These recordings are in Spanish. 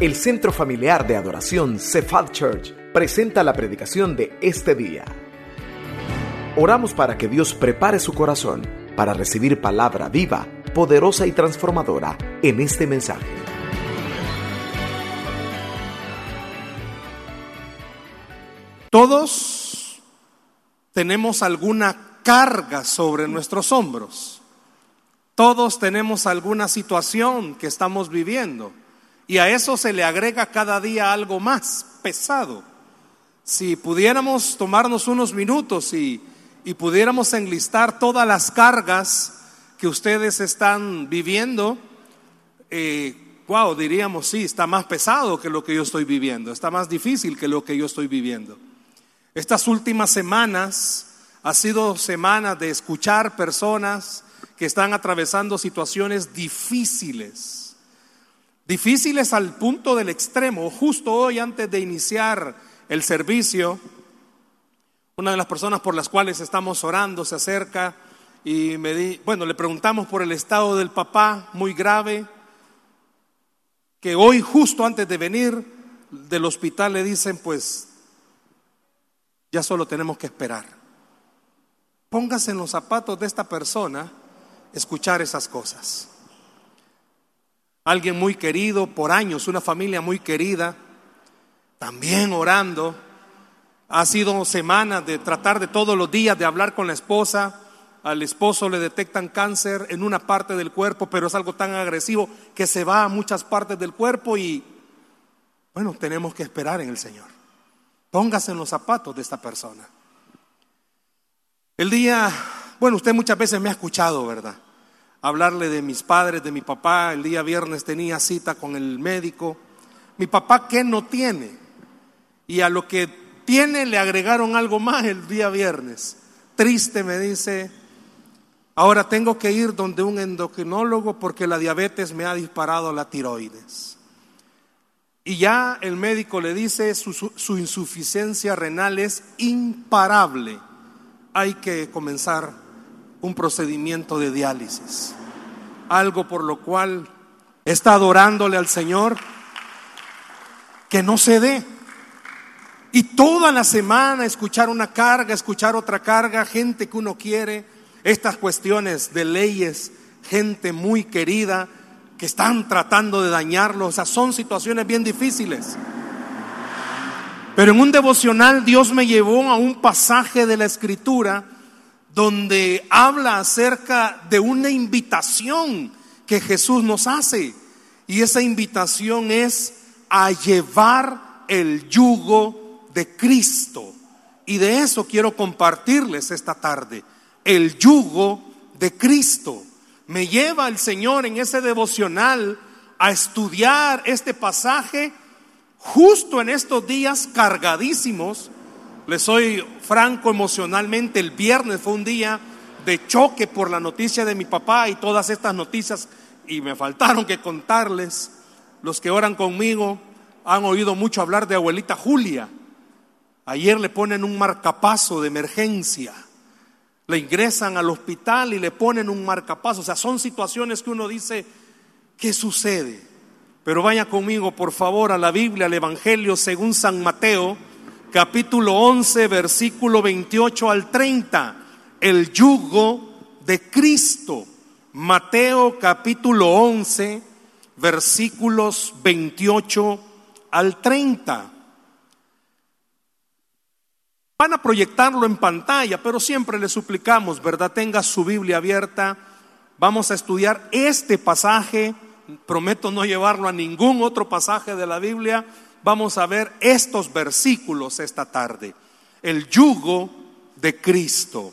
El Centro Familiar de Adoración Cephal Church presenta la predicación de este día. Oramos para que Dios prepare su corazón para recibir palabra viva, poderosa y transformadora en este mensaje. Todos tenemos alguna carga sobre nuestros hombros. Todos tenemos alguna situación que estamos viviendo. Y a eso se le agrega cada día algo más pesado. Si pudiéramos tomarnos unos minutos y, pudiéramos enlistar todas las cargas que ustedes están viviendo, eh, wow, diríamos, sí, está más pesado que lo que yo estoy viviendo, está más difícil que lo que yo estoy viviendo. Estas últimas semanas ha sido semanas de escuchar personas que están atravesando situaciones difíciles difíciles al punto del extremo. Justo hoy, antes de iniciar el servicio, una de las personas por las cuales estamos orando se acerca y me di, bueno, le preguntamos por el estado del papá, muy grave, que hoy justo antes de venir del hospital le dicen, pues, ya solo tenemos que esperar. Póngase en los zapatos de esta persona escuchar esas cosas alguien muy querido por años, una familia muy querida, también orando. Ha sido semanas de tratar de todos los días de hablar con la esposa. Al esposo le detectan cáncer en una parte del cuerpo, pero es algo tan agresivo que se va a muchas partes del cuerpo y, bueno, tenemos que esperar en el Señor. Póngase en los zapatos de esta persona. El día, bueno, usted muchas veces me ha escuchado, ¿verdad? Hablarle de mis padres, de mi papá. El día viernes tenía cita con el médico. Mi papá, ¿qué no tiene? Y a lo que tiene le agregaron algo más el día viernes. Triste me dice, ahora tengo que ir donde un endocrinólogo porque la diabetes me ha disparado la tiroides. Y ya el médico le dice su, su insuficiencia renal es imparable. Hay que comenzar un procedimiento de diálisis. Algo por lo cual está adorándole al Señor que no se dé. Y toda la semana escuchar una carga, escuchar otra carga, gente que uno quiere, estas cuestiones de leyes, gente muy querida que están tratando de dañarlo, o sea, son situaciones bien difíciles. Pero en un devocional Dios me llevó a un pasaje de la escritura donde habla acerca de una invitación que Jesús nos hace. Y esa invitación es a llevar el yugo de Cristo. Y de eso quiero compartirles esta tarde. El yugo de Cristo. Me lleva el Señor en ese devocional a estudiar este pasaje justo en estos días cargadísimos le soy franco emocionalmente, el viernes fue un día de choque por la noticia de mi papá y todas estas noticias, y me faltaron que contarles, los que oran conmigo han oído mucho hablar de abuelita Julia. Ayer le ponen un marcapaso de emergencia, le ingresan al hospital y le ponen un marcapaso, o sea, son situaciones que uno dice, ¿qué sucede? Pero vaya conmigo, por favor, a la Biblia, al Evangelio según San Mateo, capítulo 11, versículo 28 al 30, el yugo de Cristo. Mateo capítulo 11, versículos 28 al 30. Van a proyectarlo en pantalla, pero siempre le suplicamos, ¿verdad? Tenga su Biblia abierta. Vamos a estudiar este pasaje. Prometo no llevarlo a ningún otro pasaje de la Biblia vamos a ver estos versículos esta tarde. El yugo de Cristo.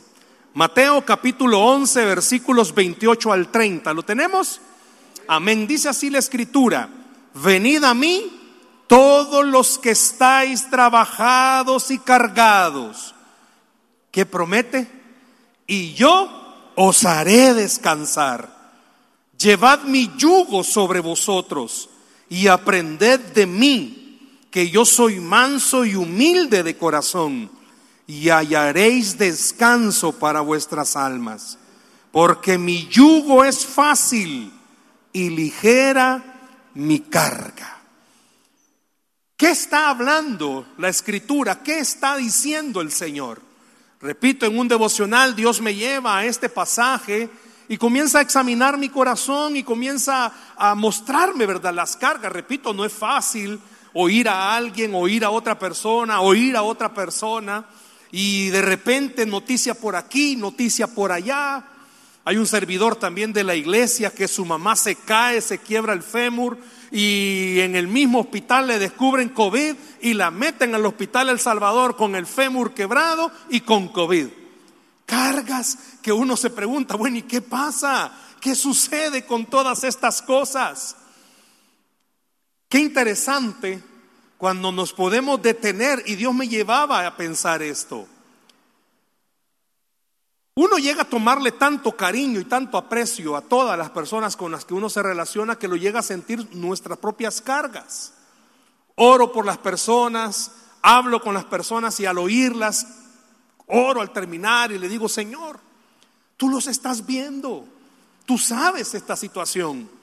Mateo capítulo 11 versículos 28 al 30. ¿Lo tenemos? Amén. Dice así la escritura. Venid a mí todos los que estáis trabajados y cargados. ¿Qué promete? Y yo os haré descansar. Llevad mi yugo sobre vosotros y aprended de mí que yo soy manso y humilde de corazón, y hallaréis descanso para vuestras almas, porque mi yugo es fácil y ligera mi carga. ¿Qué está hablando la escritura? ¿Qué está diciendo el Señor? Repito, en un devocional Dios me lleva a este pasaje y comienza a examinar mi corazón y comienza a mostrarme, ¿verdad? Las cargas. Repito, no es fácil oír a alguien, oír a otra persona, oír a otra persona y de repente noticia por aquí, noticia por allá. Hay un servidor también de la iglesia que su mamá se cae, se quiebra el fémur y en el mismo hospital le descubren COVID y la meten al hospital El Salvador con el fémur quebrado y con COVID. Cargas que uno se pregunta, bueno, ¿y qué pasa? ¿Qué sucede con todas estas cosas? Qué interesante cuando nos podemos detener y Dios me llevaba a pensar esto. Uno llega a tomarle tanto cariño y tanto aprecio a todas las personas con las que uno se relaciona que lo llega a sentir nuestras propias cargas. Oro por las personas, hablo con las personas y al oírlas, oro al terminar y le digo, Señor, tú los estás viendo, tú sabes esta situación.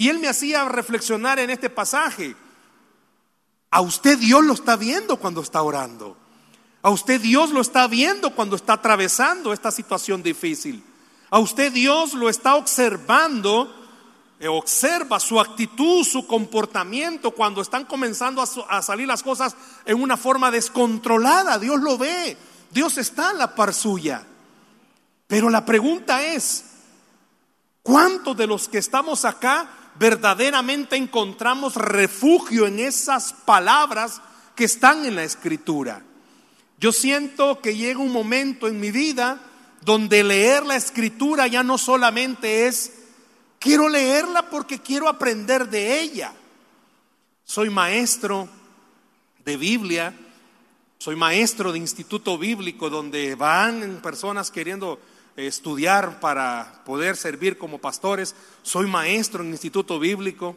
Y él me hacía reflexionar en este pasaje. A usted Dios lo está viendo cuando está orando. A usted Dios lo está viendo cuando está atravesando esta situación difícil. A usted Dios lo está observando, eh, observa su actitud, su comportamiento cuando están comenzando a, salir las cosas en una forma descontrolada. Dios lo ve, Dios está en la par suya. Pero la pregunta es, ¿cuántos de los que estamos acá verdaderamente encontramos refugio en esas palabras que están en la escritura? Yo siento que llega un momento en mi vida donde leer la escritura ya no solamente es, quiero leerla porque quiero aprender de ella. Soy maestro de Biblia, soy maestro de instituto bíblico donde van personas queriendo estudiar para poder servir como pastores. Soy maestro en instituto bíblico,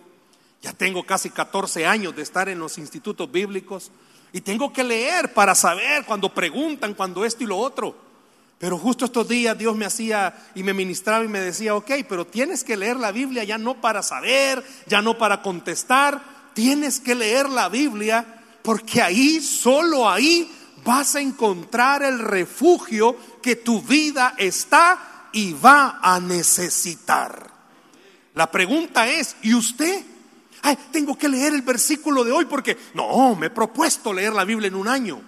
ya tengo casi 14 años de estar en los institutos bíblicos. Y tengo que leer para saber cuando preguntan, cuando esto y lo otro. Pero justo estos días Dios me hacía y me ministraba y me decía, ok, pero tienes que leer la Biblia ya no para saber, ya no para contestar, tienes que leer la Biblia porque ahí, solo ahí, vas a encontrar el refugio que tu vida está y va a necesitar. La pregunta es, ¿y usted? tengo que leer el versículo de hoy porque no, me he propuesto leer la Biblia en un año.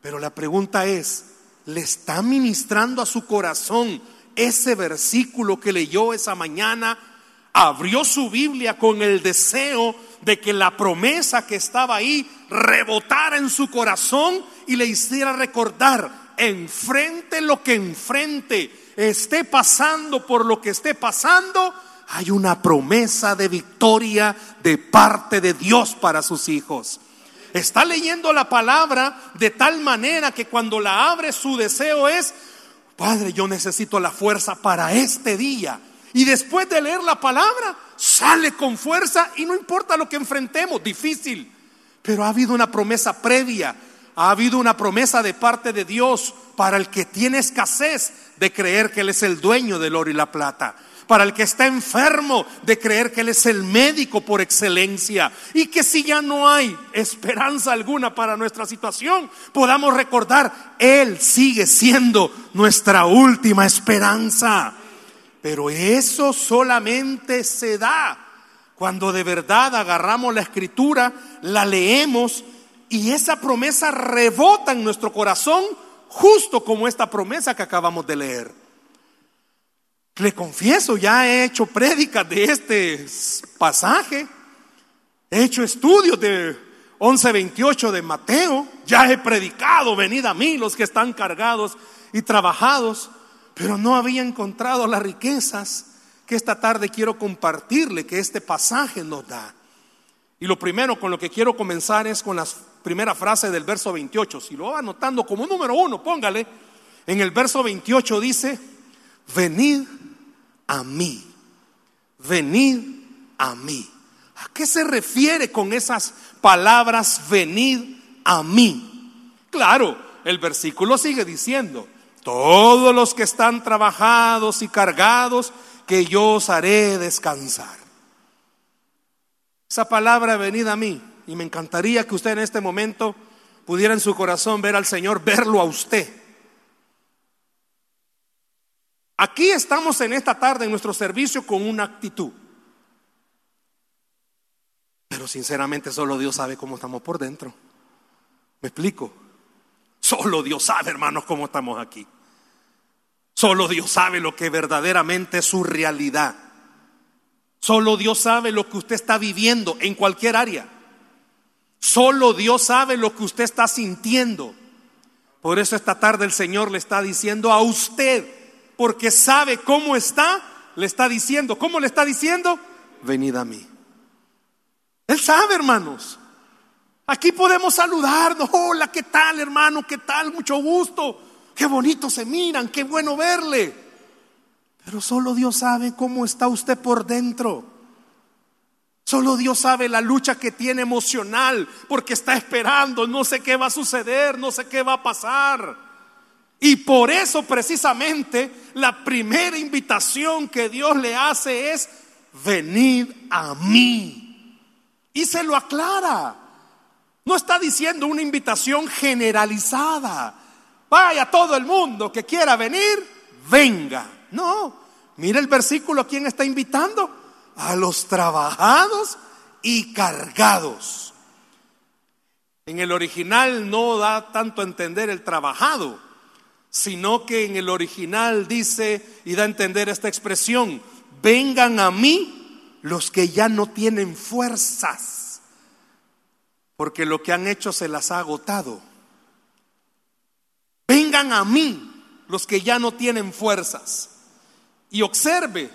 Pero la pregunta es, ¿le está ministrando a su corazón ese versículo que leyó esa mañana? Abrió su Biblia con el deseo de que la promesa que estaba ahí rebotara en su corazón y le hiciera recordar, enfrente lo que enfrente, esté pasando por lo que esté pasando, hay una promesa de victoria de parte de Dios para sus hijos. Está leyendo la palabra de tal manera que cuando la abre su deseo es, Padre, yo necesito la fuerza para este día. Y después de leer la palabra, sale con fuerza y no importa lo que enfrentemos, difícil. Pero ha habido una promesa previa, ha habido una promesa de parte de Dios para el que tiene escasez de creer que Él es el dueño del oro y la plata para el que está enfermo de creer que Él es el médico por excelencia y que si ya no hay esperanza alguna para nuestra situación, podamos recordar, Él sigue siendo nuestra última esperanza. Pero eso solamente se da cuando de verdad agarramos la escritura, la leemos y esa promesa rebota en nuestro corazón justo como esta promesa que acabamos de leer. Le confieso, ya he hecho prédicas de este pasaje. He hecho estudios de 11:28 de Mateo. Ya he predicado, venid a mí los que están cargados y trabajados, pero no había encontrado las riquezas que esta tarde quiero compartirle, que este pasaje nos da. Y lo primero con lo que quiero comenzar es con la primera frase del verso 28. Si lo va anotando como número uno, póngale. En el verso 28 dice, venid a mí. Venid a mí. ¿A qué se refiere con esas palabras venid a mí? Claro, el versículo sigue diciendo, todos los que están trabajados y cargados, que yo os haré descansar. Esa palabra venid a mí y me encantaría que usted en este momento pudiera en su corazón ver al Señor, verlo a usted. Aquí estamos en esta tarde en nuestro servicio con una actitud. Pero sinceramente solo Dios sabe cómo estamos por dentro. ¿Me explico? Solo Dios sabe, hermanos, cómo estamos aquí. Solo Dios sabe lo que verdaderamente es su realidad. Solo Dios sabe lo que usted está viviendo en cualquier área. Solo Dios sabe lo que usted está sintiendo. Por eso esta tarde el Señor le está diciendo a usted, porque sabe cómo está, le está diciendo, ¿cómo le está diciendo? Venid a mí. Él sabe, hermanos. Aquí podemos saludarnos. Hola, ¿qué tal, hermano? ¿Qué tal? Mucho gusto. Qué bonito se miran, qué bueno verle. Pero solo Dios sabe cómo está usted por dentro. Solo Dios sabe la lucha que tiene emocional porque está esperando, no sé qué va a suceder, no sé qué va a pasar. Y por eso precisamente la primera invitación que Dios le hace es, venid a mí. Y se lo aclara. No está diciendo una invitación generalizada. Vaya todo el mundo que quiera venir, venga. No, mire el versículo quién está invitando a los trabajados y cargados. En el original no da tanto a entender el trabajado, sino que en el original dice y da a entender esta expresión, vengan a mí los que ya no tienen fuerzas, porque lo que han hecho se las ha agotado. Vengan a mí los que ya no tienen fuerzas. Y observe,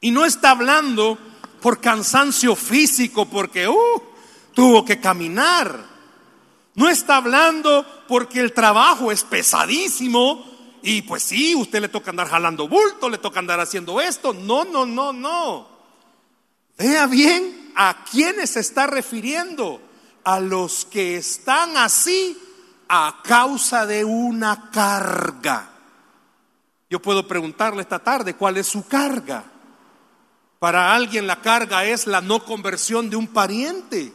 y no está hablando por cansancio físico, porque uh, tuvo que caminar. No está hablando porque el trabajo es pesadísimo y pues sí, usted le toca andar jalando bulto, le toca andar haciendo esto. No, no, no, no. Vea bien a quiénes se está refiriendo. A los que están así a causa de una carga. Yo puedo preguntarle esta tarde cuál es su carga. Para alguien la carga es la no conversión de un pariente,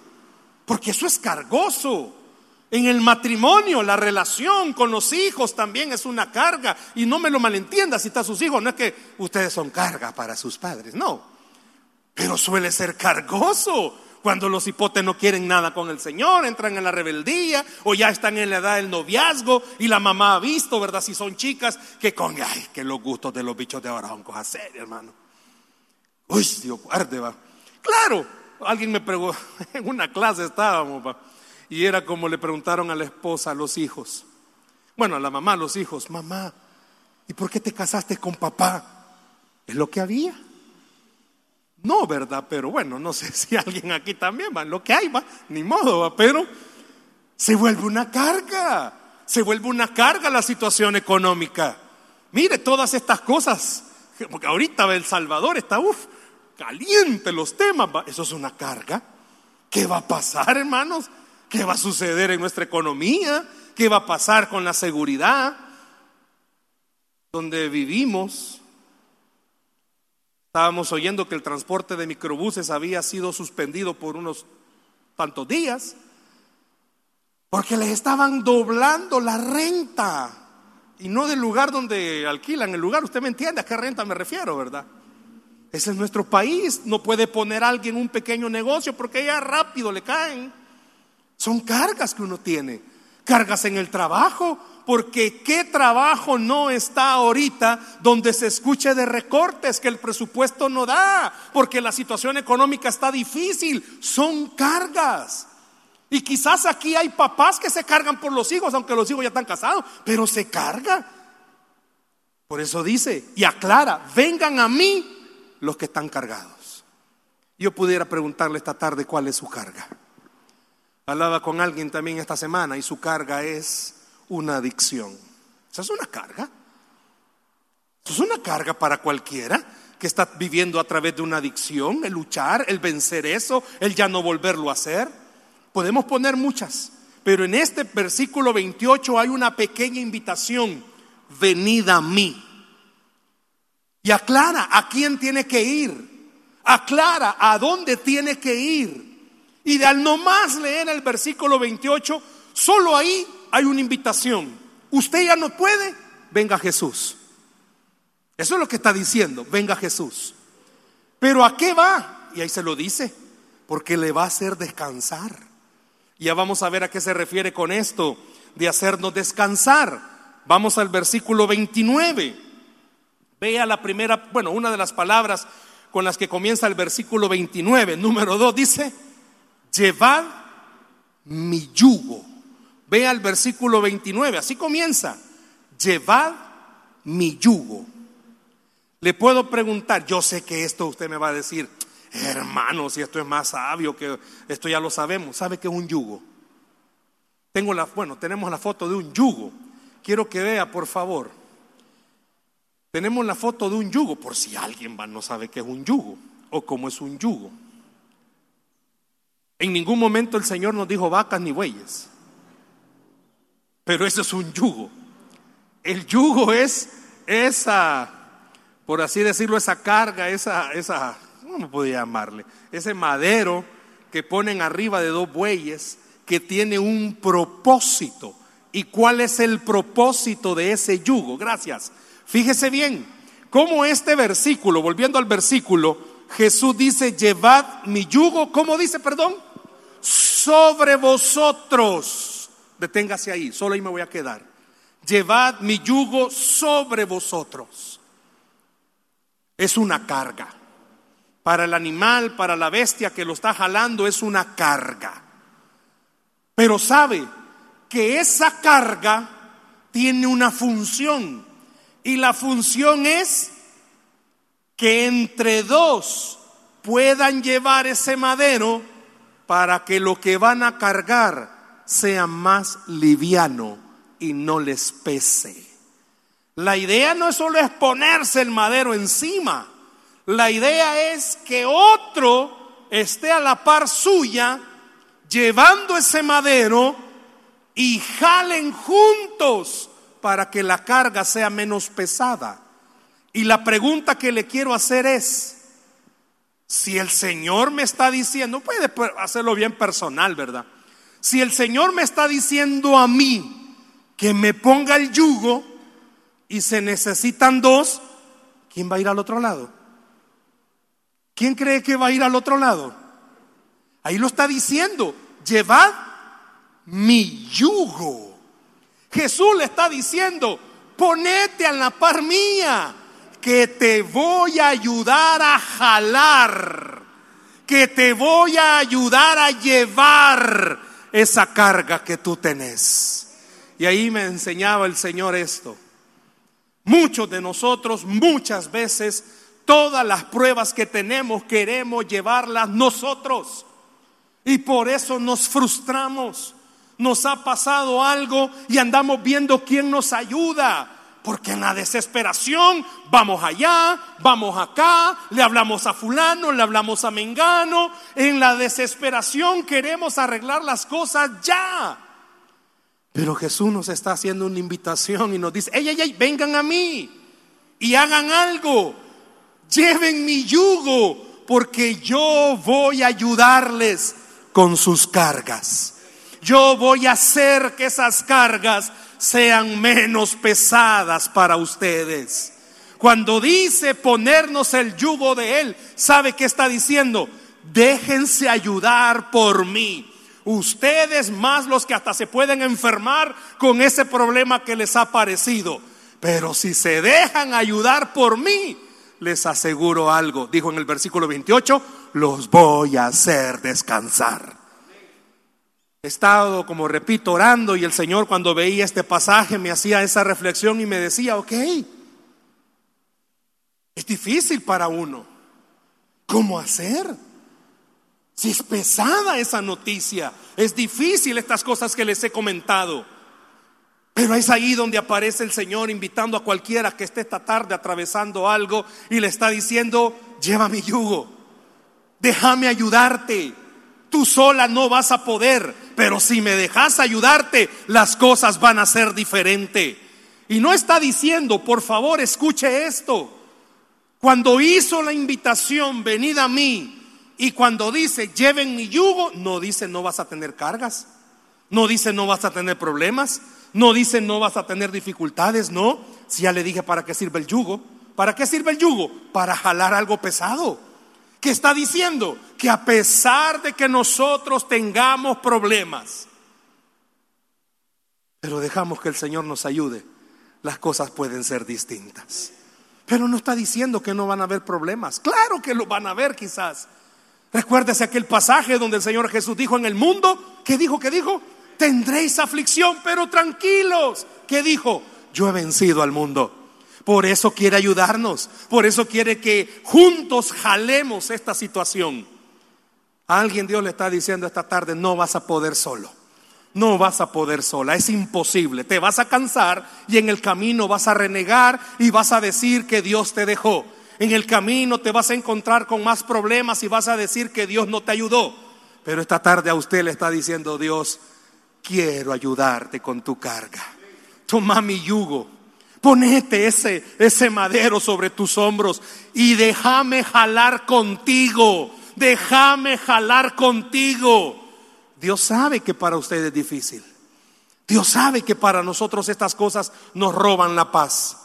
porque eso es cargoso. En el matrimonio, la relación con los hijos también es una carga. Y no me lo malentienda si está sus hijos, no es que ustedes son carga para sus padres, no. Pero suele ser cargoso cuando los hipotes no quieren nada con el Señor, entran en la rebeldía o ya están en la edad del noviazgo y la mamá ha visto, ¿verdad? Si son chicas, que con, ay, que los gustos de los bichos de ahora son cosas serias, hermano. Uy, Dios guarde, va. Claro, alguien me preguntó, en una clase estábamos, va, y era como le preguntaron a la esposa, a los hijos. Bueno, a la mamá, a los hijos, mamá, ¿y por qué te casaste con papá? Es lo que había. No, ¿verdad? Pero bueno, no sé si alguien aquí también va, lo que hay, va, ni modo, va, pero se vuelve una carga, se vuelve una carga la situación económica. Mire, todas estas cosas, porque ahorita El Salvador está, uff, caliente los temas, eso es una carga. ¿Qué va a pasar, hermanos? ¿Qué va a suceder en nuestra economía? ¿Qué va a pasar con la seguridad? Donde vivimos, estábamos oyendo que el transporte de microbuses había sido suspendido por unos tantos días, porque les estaban doblando la renta, y no del lugar donde alquilan el lugar, usted me entiende a qué renta me refiero, ¿verdad? Ese es nuestro país. No puede poner a alguien un pequeño negocio porque ya rápido le caen. Son cargas que uno tiene. Cargas en el trabajo. Porque qué trabajo no está ahorita donde se escuche de recortes que el presupuesto no da. Porque la situación económica está difícil. Son cargas. Y quizás aquí hay papás que se cargan por los hijos, aunque los hijos ya están casados, pero se carga. Por eso dice y aclara, vengan a mí los que están cargados. Yo pudiera preguntarle esta tarde cuál es su carga. Hablaba con alguien también esta semana y su carga es una adicción. Esa es una carga. Es una carga para cualquiera que está viviendo a través de una adicción, el luchar, el vencer eso, el ya no volverlo a hacer. Podemos poner muchas, pero en este versículo 28 hay una pequeña invitación. Venid a mí. Y aclara a quién tiene que ir. Aclara a dónde tiene que ir. Y de al nomás leer el versículo 28, solo ahí hay una invitación. Usted ya no puede, venga Jesús. Eso es lo que está diciendo, venga Jesús. Pero ¿a qué va? Y ahí se lo dice, porque le va a hacer descansar. Ya vamos a ver a qué se refiere con esto de hacernos descansar. Vamos al versículo 29. Vea la primera, bueno, una de las palabras con las que comienza el versículo 29, número 2, dice, llevad mi yugo. Vea el versículo 29, así comienza, llevad mi yugo. Le puedo preguntar, yo sé que esto usted me va a decir, hermano, si esto es más sabio que esto ya lo sabemos, ¿sabe qué es un yugo? Tengo la, bueno, tenemos la foto de un yugo. Quiero que vea, por favor. Tenemos la foto de un yugo, por si alguien no sabe qué es un yugo o cómo es un yugo. En ningún momento el Señor nos dijo vacas ni bueyes. Pero eso es un yugo. El yugo es esa, por así decirlo, esa carga, esa, esa, ¿cómo podría llamarle? Ese madero que ponen arriba de dos bueyes que tiene un propósito. ¿Y cuál es el propósito de ese yugo? Gracias Fíjese bien, cómo este versículo, volviendo al versículo, Jesús dice, llevad mi yugo, ¿cómo dice, perdón? Sobre vosotros. Deténgase ahí, solo ahí me voy a quedar. Llevad mi yugo sobre vosotros. Es una carga. Para el animal, para la bestia que lo está jalando, es una carga. Pero sabe que esa carga tiene una función y la función es que entre dos puedan llevar ese madero para que lo que van a cargar sea más liviano y no les pese. La idea no es solo es ponerse el madero encima, la idea es que otro esté a la par suya llevando ese madero y jalen juntos para que la carga sea menos pesada. Y la pregunta que le quiero hacer es, si el Señor me está diciendo, puede hacerlo bien personal, ¿verdad? Si el Señor me está diciendo a mí que me ponga el yugo y se necesitan dos, ¿quién va a ir al otro lado? ¿Quién cree que va a ir al otro lado? Ahí lo está diciendo, llevad mi yugo. Jesús le está diciendo, ponete a la par mía, que te voy a ayudar a jalar, que te voy a ayudar a llevar esa carga que tú tenés. Y ahí me enseñaba el Señor esto. Muchos de nosotros muchas veces todas las pruebas que tenemos queremos llevarlas nosotros. Y por eso nos frustramos nos ha pasado algo y andamos viendo quién nos ayuda. Porque en la desesperación vamos allá, vamos acá, le hablamos a fulano, le hablamos a Mengano. En la desesperación queremos arreglar las cosas ya. Pero Jesús nos está haciendo una invitación y nos dice, ey, ey, ey, vengan a mí y hagan algo. Lleven mi yugo porque yo voy a ayudarles con sus cargas yo voy a hacer que esas cargas sean menos pesadas para ustedes. Cuando dice ponernos el yugo de Él, ¿sabe qué está diciendo? Déjense ayudar por mí. Ustedes más los que hasta se pueden enfermar con ese problema que les ha parecido. Pero si se dejan ayudar por mí, les aseguro algo. Dijo en el versículo 28, los voy a hacer descansar. He estado, como repito, orando y el Señor cuando veía este pasaje me hacía esa reflexión y me decía, ok, es difícil para uno. ¿Cómo hacer? Si es pesada esa noticia, es difícil estas cosas que les he comentado. Pero es ahí donde aparece el Señor invitando a cualquiera que esté esta tarde atravesando algo y le está diciendo, lleva mi yugo, déjame ayudarte. Tú sola no vas a poder, pero si me dejas ayudarte, las cosas van a ser diferentes. Y no está diciendo, por favor, escuche esto. Cuando hizo la invitación, venid a mí Y cuando dice, lleven mi yugo, no dice no vas a tener cargas, no dice no vas a tener problemas, no dice no vas a tener dificultades, no. Si ya le dije para qué sirve el yugo, ¿para qué sirve el yugo? Para jalar algo pesado. ¿Qué está diciendo? Que a pesar de que nosotros tengamos problemas, pero dejamos que el Señor nos ayude, las cosas pueden ser distintas. Pero no está diciendo que no van a haber problemas. Claro que lo van a haber quizás. Recuérdese aquel pasaje donde el Señor Jesús dijo en el mundo, ¿qué dijo? ¿Qué dijo? Tendréis aflicción, pero tranquilos. ¿Qué dijo? Yo he vencido al mundo. Por eso quiere ayudarnos. Por eso quiere que juntos jalemos esta situación. A alguien Dios le está diciendo esta tarde, no vas a poder solo. No vas a poder sola, es imposible. Te vas a cansar y en el camino vas a renegar y vas a decir que Dios te dejó. En el camino te vas a encontrar con más problemas y vas a decir que Dios no te ayudó. Pero esta tarde a usted le está diciendo Dios, quiero ayudarte con tu carga. Toma mi yugo, ponete ese, ese madero sobre tus hombros y déjame jalar contigo, déjame jalar contigo. Dios sabe que para usted es difícil. Dios sabe que para nosotros estas cosas nos roban la paz.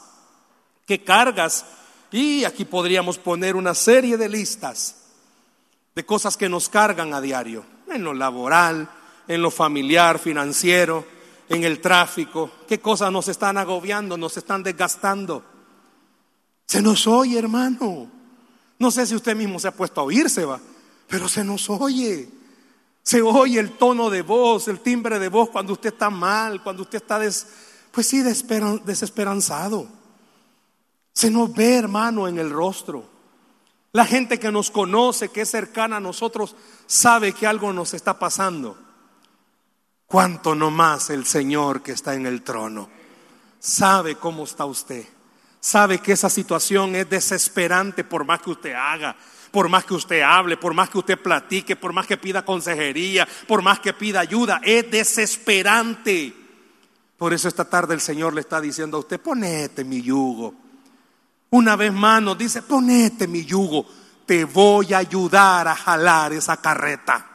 ¿Qué cargas y aquí podríamos poner una serie de listas de cosas que nos cargan a diario, en lo laboral, en lo familiar, financiero, en el tráfico. ¿Qué cosas nos están agobiando, nos están desgastando? Se nos oye, hermano. No sé si usted mismo se ha puesto a oírse, va, pero se nos oye. Se oye el tono de voz, el timbre de voz cuando usted está mal, cuando usted está pues sí, desesperanzado. Se nos ve, hermano, en el rostro. La gente que nos conoce, que es cercana a nosotros, sabe que algo nos está pasando. Cuánto no más el Señor que está en el trono. Sabe cómo está usted. Sabe que esa situación es desesperante por más que usted haga, por más que usted hable, por más que usted platique, por más que pida consejería, por más que pida ayuda. Es desesperante. Por eso esta tarde el Señor le está diciendo a usted, ponete mi yugo una vez más nos dice, ponete mi yugo, te voy a ayudar a jalar esa carreta.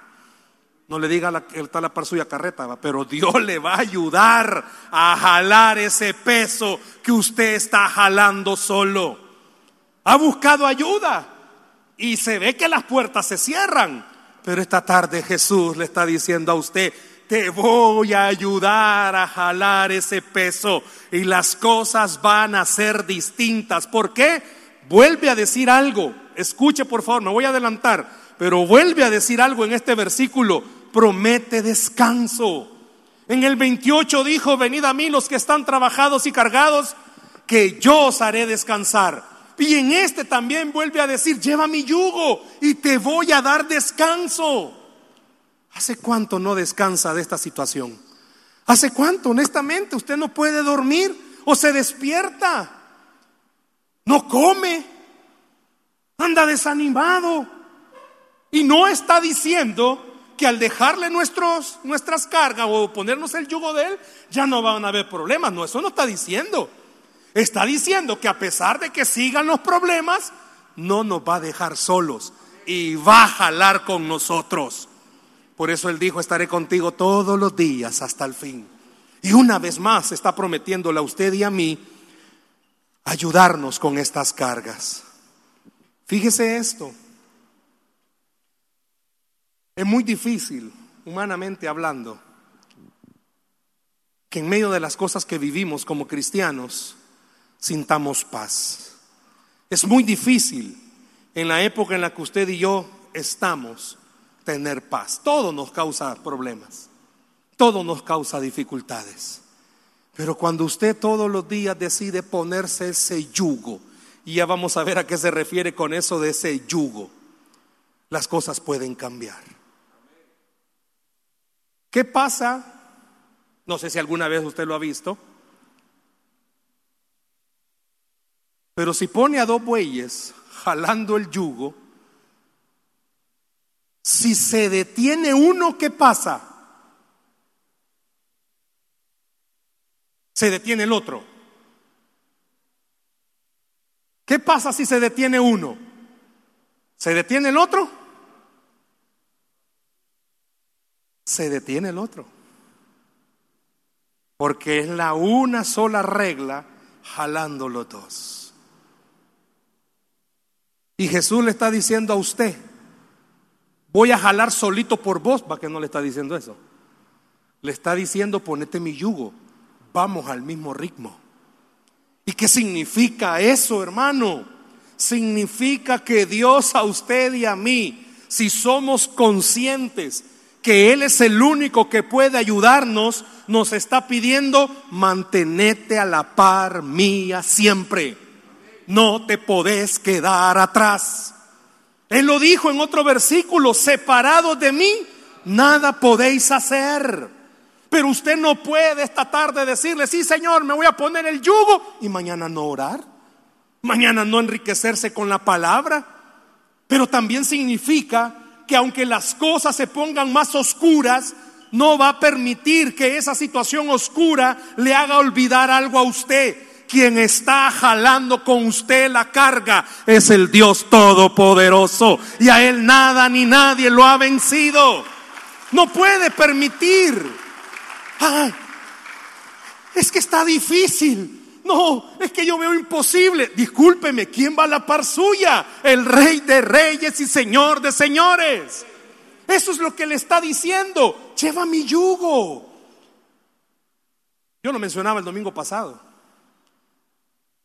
No le diga la, está la par suya carreta, pero Dios le va a ayudar a jalar ese peso que usted está jalando solo. Ha buscado ayuda y se ve que las puertas se cierran. Pero esta tarde Jesús le está diciendo a usted, te voy a ayudar a jalar ese peso y las cosas van a ser distintas. ¿Por qué? Vuelve a decir algo. Escuche por favor, no voy a adelantar, pero vuelve a decir algo en este versículo. Promete descanso. En el 28 dijo, venid a mí los que están trabajados y cargados, que yo os haré descansar. Y en este también vuelve a decir, lleva mi yugo y te voy a dar descanso. ¿Hace cuánto no descansa de esta situación? ¿Hace cuánto, honestamente, usted no puede dormir o se despierta? No come, anda desanimado y no está diciendo que al dejarle nuestros, nuestras cargas o ponernos el yugo de él, ya no van a haber problemas. No, eso no está diciendo. Está diciendo que a pesar de que sigan los problemas, no nos va a dejar solos y va a jalar con nosotros. Por eso Él dijo, estaré contigo todos los días hasta el fin. Y una vez más está prometiéndole a usted y a mí ayudarnos con estas cargas. Fíjese esto. Es muy difícil, humanamente hablando, que en medio de las cosas que vivimos como cristianos, sintamos paz. Es muy difícil en la época en la que usted y yo estamos tener paz. Todo nos causa problemas, todo nos causa dificultades. Pero cuando usted todos los días decide ponerse ese yugo, y ya vamos a ver a qué se refiere con eso de ese yugo, las cosas pueden cambiar. ¿Qué pasa? No sé si alguna vez usted lo ha visto. Pero si pone a dos bueyes jalando el yugo, si se detiene uno, ¿qué pasa? Se detiene el otro. ¿Qué pasa si se detiene uno? ¿Se detiene el otro? Se detiene el otro. Porque es la una sola regla jalando los dos. Y Jesús le está diciendo a usted, voy a jalar solito por vos, para que no le está diciendo eso. Le está diciendo, ponete mi yugo, vamos al mismo ritmo. ¿Y qué significa eso, hermano? Significa que Dios a usted y a mí, si somos conscientes que Él es el único que puede ayudarnos, nos está pidiendo, mantenete a la par mía siempre. No te podés quedar atrás. Él lo dijo en otro versículo, separados de mí, nada podéis hacer. Pero usted no puede esta tarde decirle, sí Señor, me voy a poner el yugo y mañana no orar, mañana no enriquecerse con la palabra. Pero también significa que aunque las cosas se pongan más oscuras, no va a permitir que esa situación oscura le haga olvidar algo a usted. Quien está jalando con usted la carga es el Dios Todopoderoso y a Él nada ni nadie lo ha vencido. No puede permitir. es que está difícil. No, es que yo veo imposible. Discúlpeme, ¿quién va a la par suya? El rey de reyes y señor de señores. Eso es lo que le está diciendo. Lleva mi yugo. Yo lo mencionaba el domingo pasado.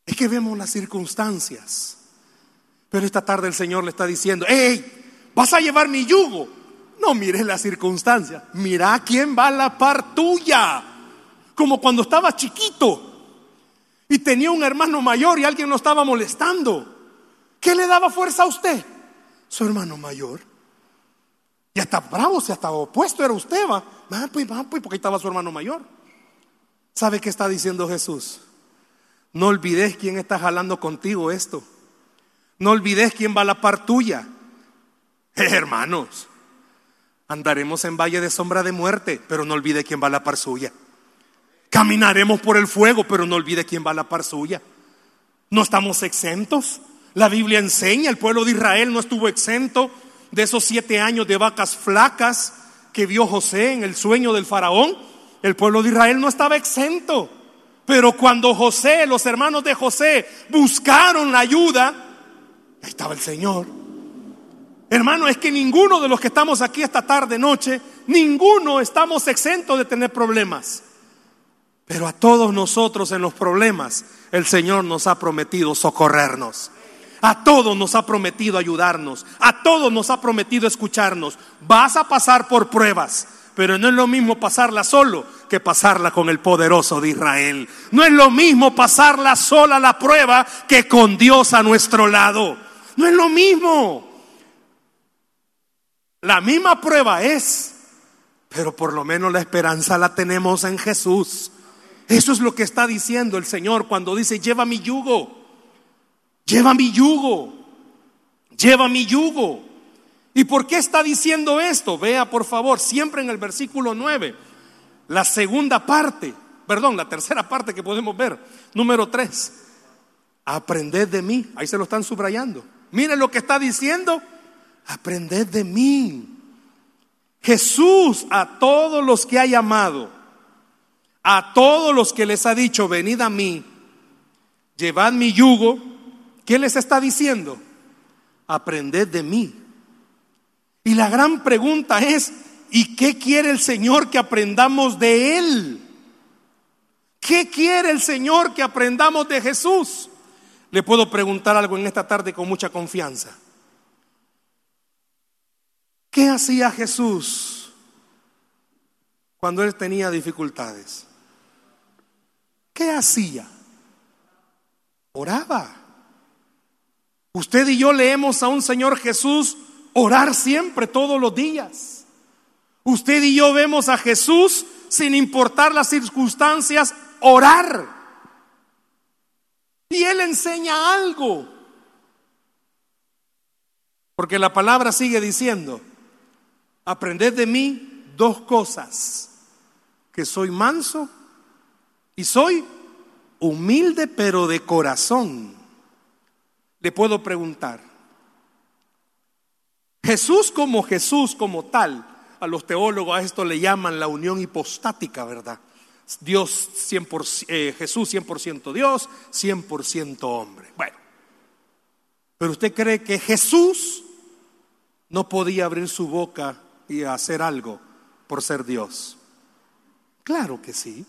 Es que vemos las circunstancias. Pero esta tarde el Señor le está diciendo, hey, vas a llevar mi yugo. No mires las circunstancias, mira quién va a la par tuya. Como cuando estaba chiquito y tenía un hermano mayor y alguien lo estaba molestando. ¿Qué le daba fuerza a usted? Su hermano mayor. Y hasta bravo, si hasta opuesto era usted, va. Va, pues, va, pues, porque ahí estaba su hermano mayor. ¿Sabe qué está diciendo Jesús? No olvides quién está jalando contigo esto. No olvides quién va a la par tuya. hermanos, andaremos en valle de sombra de muerte, pero no olvide quién va a la par suya. Caminaremos por el fuego, pero no olvide quién va a la par suya. No estamos exentos. La Biblia enseña, el pueblo de Israel no estuvo exento de esos siete años de vacas flacas que vio José en el sueño del faraón. El pueblo de Israel no estaba exento. Pero cuando José, los hermanos de José, buscaron la ayuda, ahí estaba el Señor. Hermano, es que ninguno de los que estamos aquí esta tarde, noche, ninguno estamos exentos de tener problemas. Pero a todos nosotros en los problemas, el Señor nos ha prometido socorrernos. A todos nos ha prometido ayudarnos. A todos nos ha prometido escucharnos. Vas a pasar por pruebas, pero no es lo mismo pasarla solo que pasarla con el poderoso de Israel. No es lo mismo pasarla sola la prueba que con Dios a nuestro lado. No es lo mismo. La misma prueba es, pero por lo menos la esperanza la tenemos en Jesús. Eso es lo que está diciendo el Señor cuando dice, lleva mi yugo, lleva mi yugo, lleva mi yugo. ¿Y por qué está diciendo esto? Vea por favor, siempre en el versículo 9, la segunda parte, perdón, la tercera parte que podemos ver, número 3. Aprended de mí, ahí se lo están subrayando. Miren lo que está diciendo, aprended de mí. Jesús a todos los que ha llamado a todos los que les ha dicho, venid a mí, llevad mi yugo, ¿qué les está diciendo? Aprended de mí. Y la gran pregunta es, ¿y qué quiere el Señor que aprendamos de Él? ¿Qué quiere el Señor que aprendamos de Jesús? Le puedo preguntar algo en esta tarde con mucha confianza. ¿Qué hacía Jesús cuando él tenía dificultades? ¿Qué hacía? Oraba. Usted y yo leemos a un Señor Jesús orar siempre, todos los días. Usted y yo vemos a Jesús, sin importar las circunstancias, orar. Y Él enseña algo. Porque la palabra sigue diciendo, aprended de mí dos cosas, que soy manso y soy humilde pero de corazón. Le puedo preguntar, Jesús como Jesús como tal, a los teólogos a esto le llaman la unión hipostática, ¿verdad? Dios 100%, eh, Jesús 100% Dios, 100% hombre. Bueno, pero usted cree que Jesús no podía abrir su boca y hacer algo por ser Dios. Claro que sí.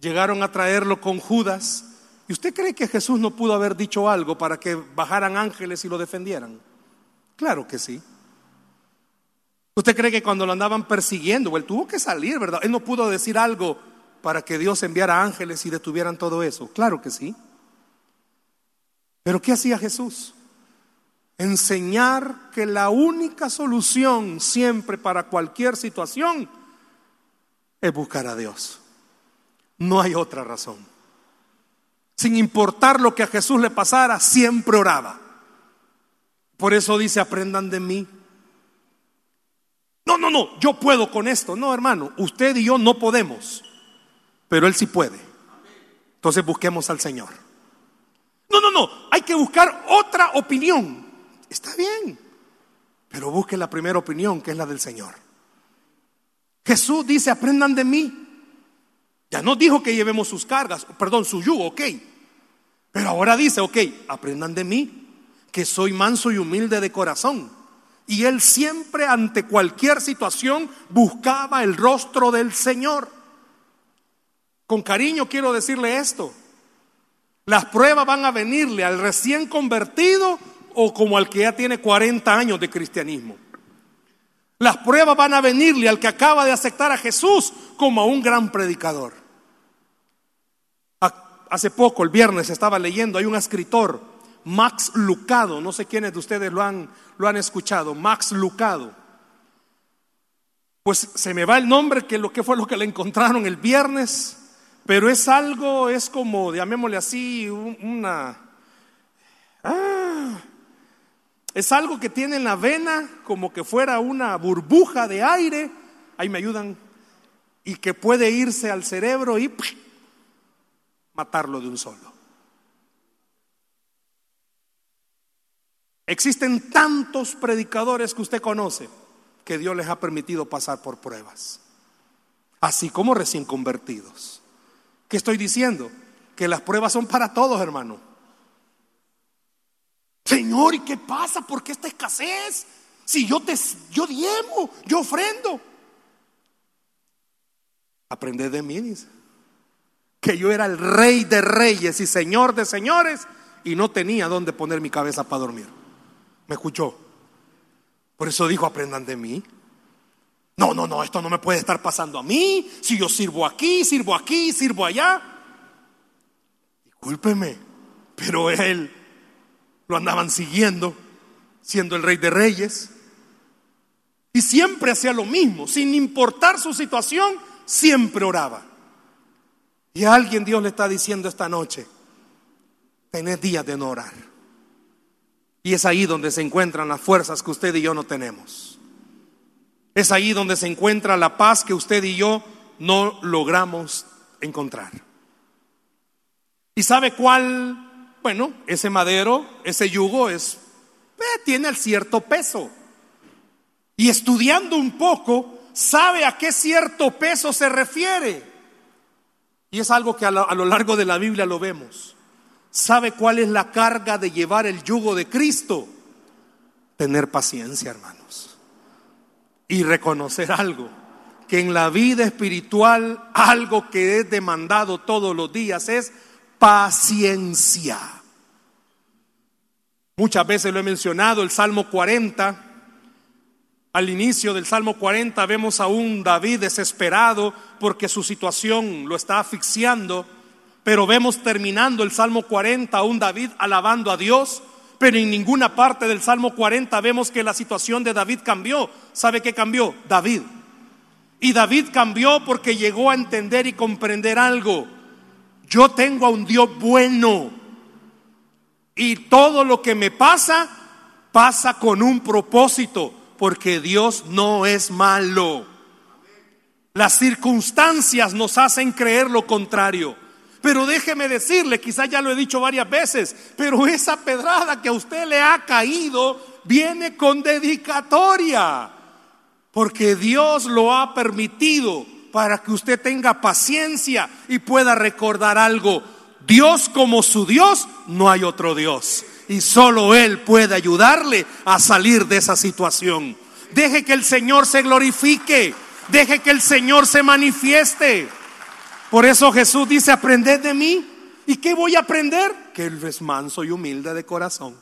Llegaron a traerlo con Judas. ¿Y usted cree que Jesús no pudo haber dicho algo para que bajaran ángeles y lo defendieran? Claro que sí. ¿Usted cree que cuando lo andaban persiguiendo, él tuvo que salir, ¿verdad? Él no pudo decir algo para que Dios enviara ángeles y detuvieran todo eso. Claro que sí. Pero ¿qué hacía Jesús? Enseñar que la única solución siempre para cualquier situación es buscar a Dios. No hay otra razón. Sin importar lo que a Jesús le pasara, siempre oraba. Por eso dice, aprendan de mí. No, no, no, yo puedo con esto. No, hermano, usted y yo no podemos, pero Él sí puede. Entonces busquemos al Señor. No, no, no, hay que buscar otra opinión. Está bien, pero busque la primera opinión, que es la del Señor. Jesús dice, aprendan de mí. Ya no dijo que llevemos sus cargas, perdón, su yugo, ok. Pero ahora dice, ok, aprendan de mí, que soy manso y humilde de corazón. Y él siempre ante cualquier situación buscaba el rostro del Señor. Con cariño quiero decirle esto. Las pruebas van a venirle al recién convertido o como al que ya tiene 40 años de cristianismo. Las pruebas van a venirle al que acaba de aceptar a Jesús como a un gran predicador. Hace poco, el viernes, estaba leyendo, hay un escritor, Max Lucado, no sé quiénes de ustedes lo han, lo han escuchado, Max Lucado. Pues se me va el nombre, que lo que fue lo que le encontraron el viernes, pero es algo, es como, llamémosle así, una... Ah, es algo que tiene en la vena como que fuera una burbuja de aire, ahí me ayudan, y que puede irse al cerebro y matarlo de un solo. Existen tantos predicadores que usted conoce que Dios les ha permitido pasar por pruebas, así como recién convertidos. ¿Qué estoy diciendo? Que las pruebas son para todos, hermano. Señor, ¿y qué pasa? ¿Por qué esta escasez? Si yo te yo diemo, yo ofrendo. Aprende de mí. Que yo era el rey de reyes y señor de señores y no tenía dónde poner mi cabeza para dormir. ¿Me escuchó? Por eso dijo, aprendan de mí. No, no, no, esto no me puede estar pasando a mí. Si yo sirvo aquí, sirvo aquí, sirvo allá. Discúlpeme, pero él lo andaban siguiendo, siendo el rey de reyes. Y siempre hacía lo mismo, sin importar su situación, siempre oraba. Y a alguien Dios le está diciendo esta noche, tenés días de no orar. Y es ahí donde se encuentran las fuerzas que usted y yo no tenemos. Es ahí donde se encuentra la paz que usted y yo no logramos encontrar. ¿Y sabe cuál bueno, ese madero, ese yugo es, eh, tiene cierto peso. Y estudiando un poco, sabe a qué cierto peso se refiere. Y es algo que a lo, largo de la Biblia lo vemos. ¿Sabe cuál es la carga de llevar el yugo de Cristo? Tener paciencia, hermanos. Y reconocer algo, que en la vida espiritual algo que es demandado todos los días es paciencia. Muchas veces lo he mencionado, el Salmo 40. Al inicio del Salmo 40 vemos a un David desesperado porque su situación lo está asfixiando, pero vemos terminando el Salmo 40 a un David alabando a Dios, pero en ninguna parte del Salmo 40 vemos que la situación de David cambió. ¿Sabe qué cambió? David. Y David cambió porque llegó a entender y comprender algo yo tengo a un Dios bueno. Y todo lo que me pasa, pasa con un propósito, porque Dios no es malo. Las circunstancias nos hacen creer lo contrario. Pero déjeme decirle, quizás ya lo he dicho varias veces, pero esa pedrada que a usted le ha caído viene con dedicatoria. Porque Dios lo ha permitido para que usted tenga paciencia y pueda recordar algo. Dios como su Dios, no hay otro Dios. Y solo Él puede ayudarle a salir de esa situación. Deje que el Señor se glorifique. Deje que el Señor se manifieste. Por eso Jesús dice, aprended de mí. ¿Y qué voy a aprender? Que Él es manso y humilde de corazón.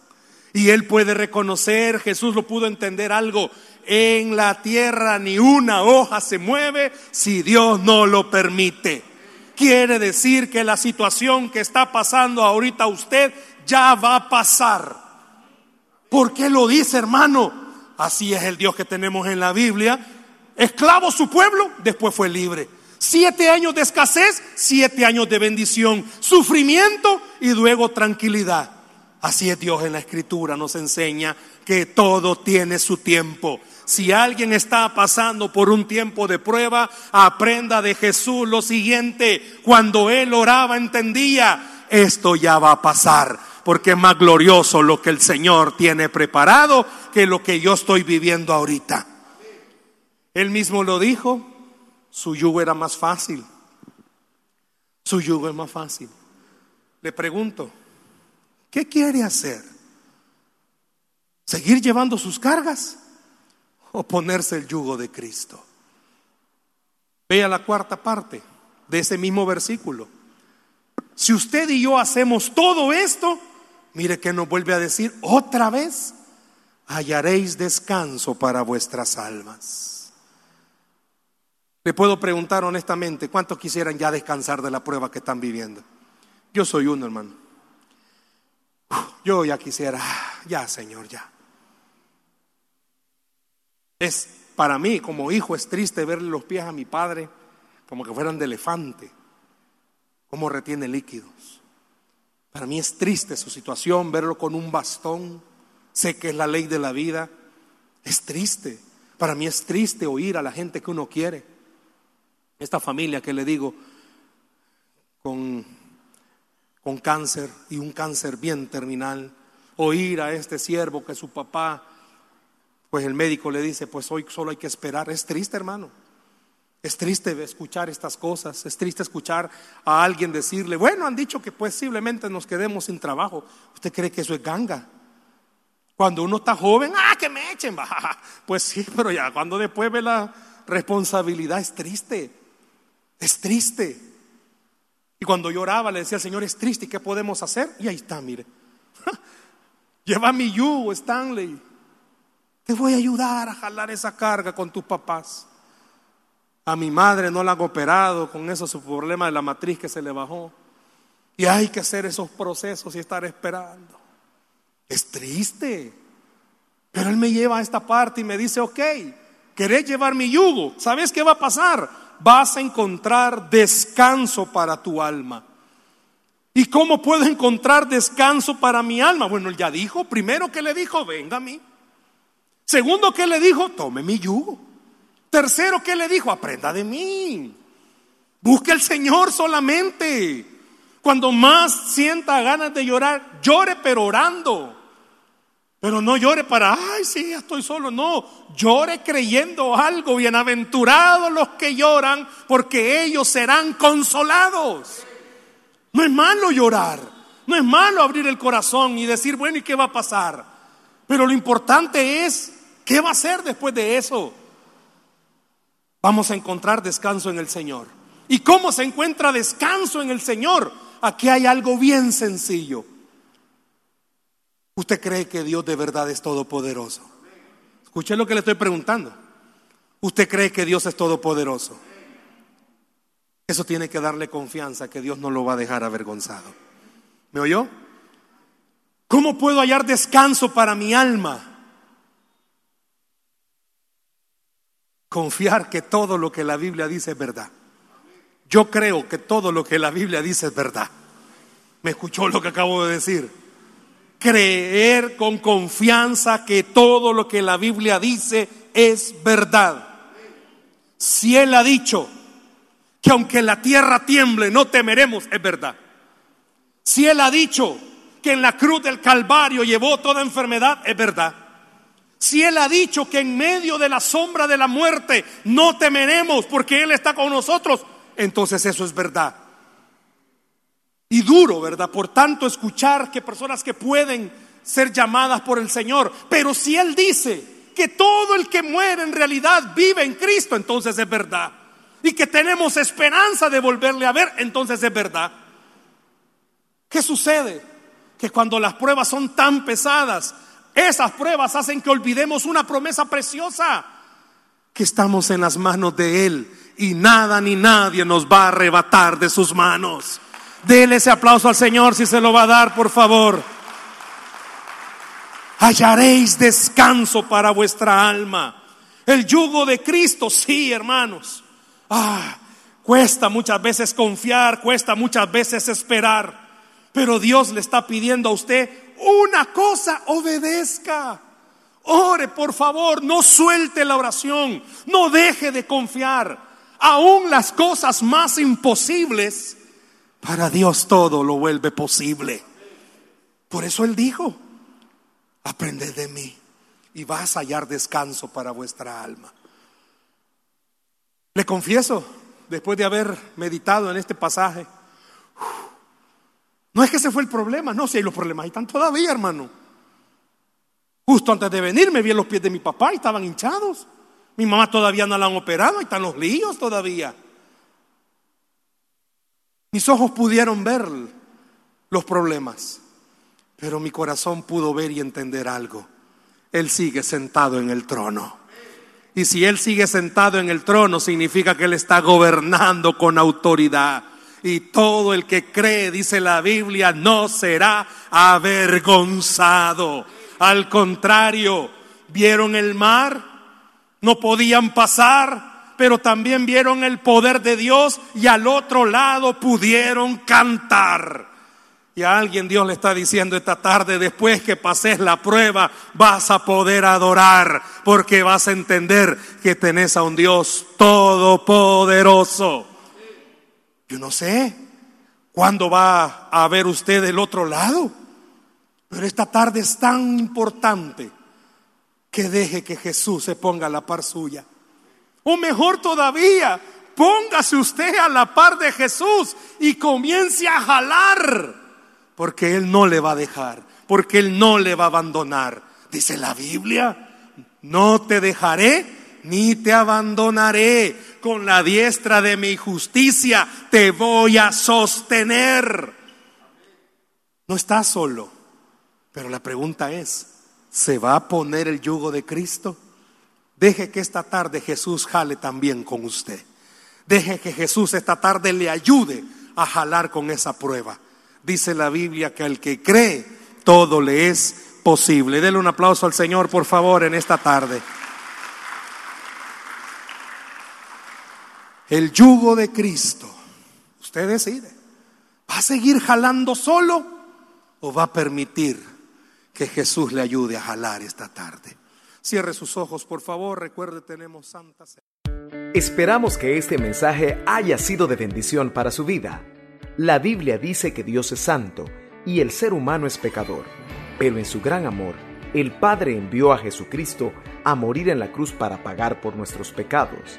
Y Él puede reconocer, Jesús lo pudo entender algo, en la tierra ni una hoja se mueve si Dios no lo permite. Quiere decir que la situación que está pasando ahorita usted ya va a pasar. ¿Por qué lo dice, hermano? Así es el Dios que tenemos en la Biblia. Esclavo su pueblo, después fue libre. Siete años de escasez, siete años de bendición, sufrimiento y luego tranquilidad. Así es Dios en la escritura, nos enseña que todo tiene su tiempo. Si alguien está pasando por un tiempo de prueba, aprenda de Jesús lo siguiente. Cuando él oraba entendía, esto ya va a pasar, porque es más glorioso lo que el Señor tiene preparado que lo que yo estoy viviendo ahorita. Él mismo lo dijo, su yugo era más fácil. Su yugo es más fácil. Le pregunto, ¿qué quiere hacer? ¿Seguir llevando sus cargas o ponerse el yugo de Cristo? Vea la cuarta parte de ese mismo versículo. Si usted y yo hacemos todo esto, mire que nos vuelve a decir otra vez, hallaréis descanso para vuestras almas. Le puedo preguntar honestamente, ¿cuántos quisieran ya descansar de la prueba que están viviendo? Yo soy uno, hermano. Yo ya quisiera, ya, Señor, ya. Es para mí, como hijo, es triste verle los pies a mi padre como que fueran de elefante, como retiene líquidos. Para mí es triste su situación, verlo con un bastón. Sé que es la ley de la vida. Es triste. Para mí es triste oír a la gente que uno quiere esta familia que le digo, con, con cáncer y un cáncer bien terminal, oír a este siervo que su papá, pues el médico le dice, pues hoy solo hay que esperar. Es triste, hermano. Es triste escuchar estas cosas, es triste escuchar a alguien decirle, bueno, han dicho que posiblemente nos quedemos sin trabajo. ¿Usted cree que eso es ganga? Cuando uno está joven, ah, que me echen, pues sí, pero ya cuando después ve la responsabilidad es triste. Es triste. Y cuando lloraba le decía al Señor, es triste, ¿y qué podemos hacer? Y ahí está, mire. Lleva mi yugo, Stanley. Te voy a ayudar a jalar esa carga con tus papás. A mi madre no la han operado con eso, su problema de la matriz que se le bajó. Y hay que hacer esos procesos y estar esperando. Es triste. Pero Él me lleva a esta parte y me dice, ok, ¿querés llevar mi yugo? ¿Sabes qué va a pasar? vas a encontrar descanso para tu alma. ¿Y cómo puedo encontrar descanso para mi alma? Bueno, él ya dijo, primero que le dijo, venga a mí. Segundo que le dijo, tome mi yugo. Tercero que le dijo, aprenda de mí. Busque al Señor solamente. Cuando más sienta ganas de llorar, llore pero orando. Pero no llore para, ay, sí, estoy solo. No, llore creyendo algo. Bienaventurados los que lloran, porque ellos serán consolados. No es malo llorar. No es malo abrir el corazón y decir, bueno, ¿y qué va a pasar? Pero lo importante es, ¿qué va a hacer después de eso? Vamos a encontrar descanso en el Señor. ¿Y cómo se encuentra descanso en el Señor? Aquí hay algo bien sencillo. ¿Usted cree que Dios de verdad es todopoderoso? Escuche lo que le estoy preguntando. ¿Usted cree que Dios es todopoderoso? Eso tiene que darle confianza que Dios no lo va a dejar avergonzado. ¿Me oyó? ¿Cómo puedo hallar descanso para mi alma? Confiar que todo lo que la Biblia dice es verdad. Yo creo que todo lo que la Biblia dice es verdad. ¿Me escuchó lo que acabo de decir? creer con confianza que todo lo que la Biblia dice es verdad. Si Él ha dicho que aunque la tierra tiemble no temeremos, es verdad. Si Él ha dicho que en la cruz del Calvario llevó toda enfermedad, es verdad. Si Él ha dicho que en medio de la sombra de la muerte no temeremos porque Él está con nosotros, entonces eso es verdad. Y duro, ¿verdad? Por tanto, escuchar que personas que pueden ser llamadas por el Señor, pero si Él dice que todo el que muere en realidad vive en Cristo, entonces es verdad. Y que tenemos esperanza de volverle a ver, entonces es verdad. ¿Qué sucede? Que cuando las pruebas son tan pesadas, esas pruebas hacen que olvidemos una promesa preciosa, que estamos en las manos de Él y nada ni nadie nos va a arrebatar de sus manos. Dele ese aplauso al Señor si se lo va a dar, por favor. Hallaréis descanso para vuestra alma. El yugo de Cristo, sí, hermanos. Ah, cuesta muchas veces confiar, cuesta muchas veces esperar. Pero Dios le está pidiendo a usted una cosa, obedezca. Ore, por favor, no suelte la oración, no deje de confiar. Aún las cosas más imposibles, para Dios todo lo vuelve posible. Por eso Él dijo, aprended de mí y vas a hallar descanso para vuestra alma. Le confieso, después de haber meditado en este pasaje, no es que ese fue el problema, no, si hay los problemas ahí están todavía, hermano. Justo antes de venir me vi los pies de mi papá y estaban hinchados. Mi mamá todavía no la han operado, ahí están los líos todavía. Mis ojos pudieron ver los problemas, pero mi corazón pudo ver y entender algo. Él sigue sentado en el trono. Y si Él sigue sentado en el trono, significa que Él está gobernando con autoridad. Y todo el que cree, dice la Biblia, no será avergonzado. Al contrario, vieron el mar, no podían pasar, pero también vieron el poder de Dios y al otro lado pudieron cantar. Y a alguien Dios le está diciendo esta tarde, después que pases la prueba, vas a poder adorar, porque vas a entender que tenés a un Dios todopoderoso. Yo no sé cuándo va a ver usted del otro lado, pero esta tarde es tan importante que deje que Jesús se ponga a la par suya. O mejor todavía, póngase usted a la par de Jesús y comience a jalar porque Él no le va a dejar, porque Él no le va a abandonar. Dice la Biblia, no te dejaré ni te abandonaré. Con la diestra de mi justicia te voy a sostener. No estás solo, pero la pregunta es, ¿se va a poner el yugo de Cristo? Deje que esta tarde Jesús jale también con usted. Deje que Jesús esta tarde le ayude a jalar con esa prueba dice la Biblia que al que cree, todo le es posible. Dele un aplauso al Señor, por favor, en esta tarde. El yugo de Cristo, usted decide, ¿va a seguir jalando solo o va a permitir que Jesús le ayude a jalar esta tarde? Cierre sus ojos, por favor, recuerde, tenemos Santa Esperamos que este mensaje haya sido de bendición para su vida. La Biblia dice que Dios es santo y el ser humano es pecador, pero en su gran amor, el Padre envió a Jesucristo a morir en la cruz para pagar por nuestros pecados.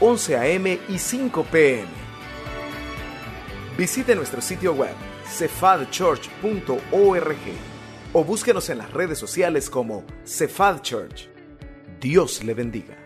11 a.m. y 5 p.m. Visite nuestro sitio web cephadchurch.org o búsquenos en las redes sociales como Cephal Church. Dios le bendiga.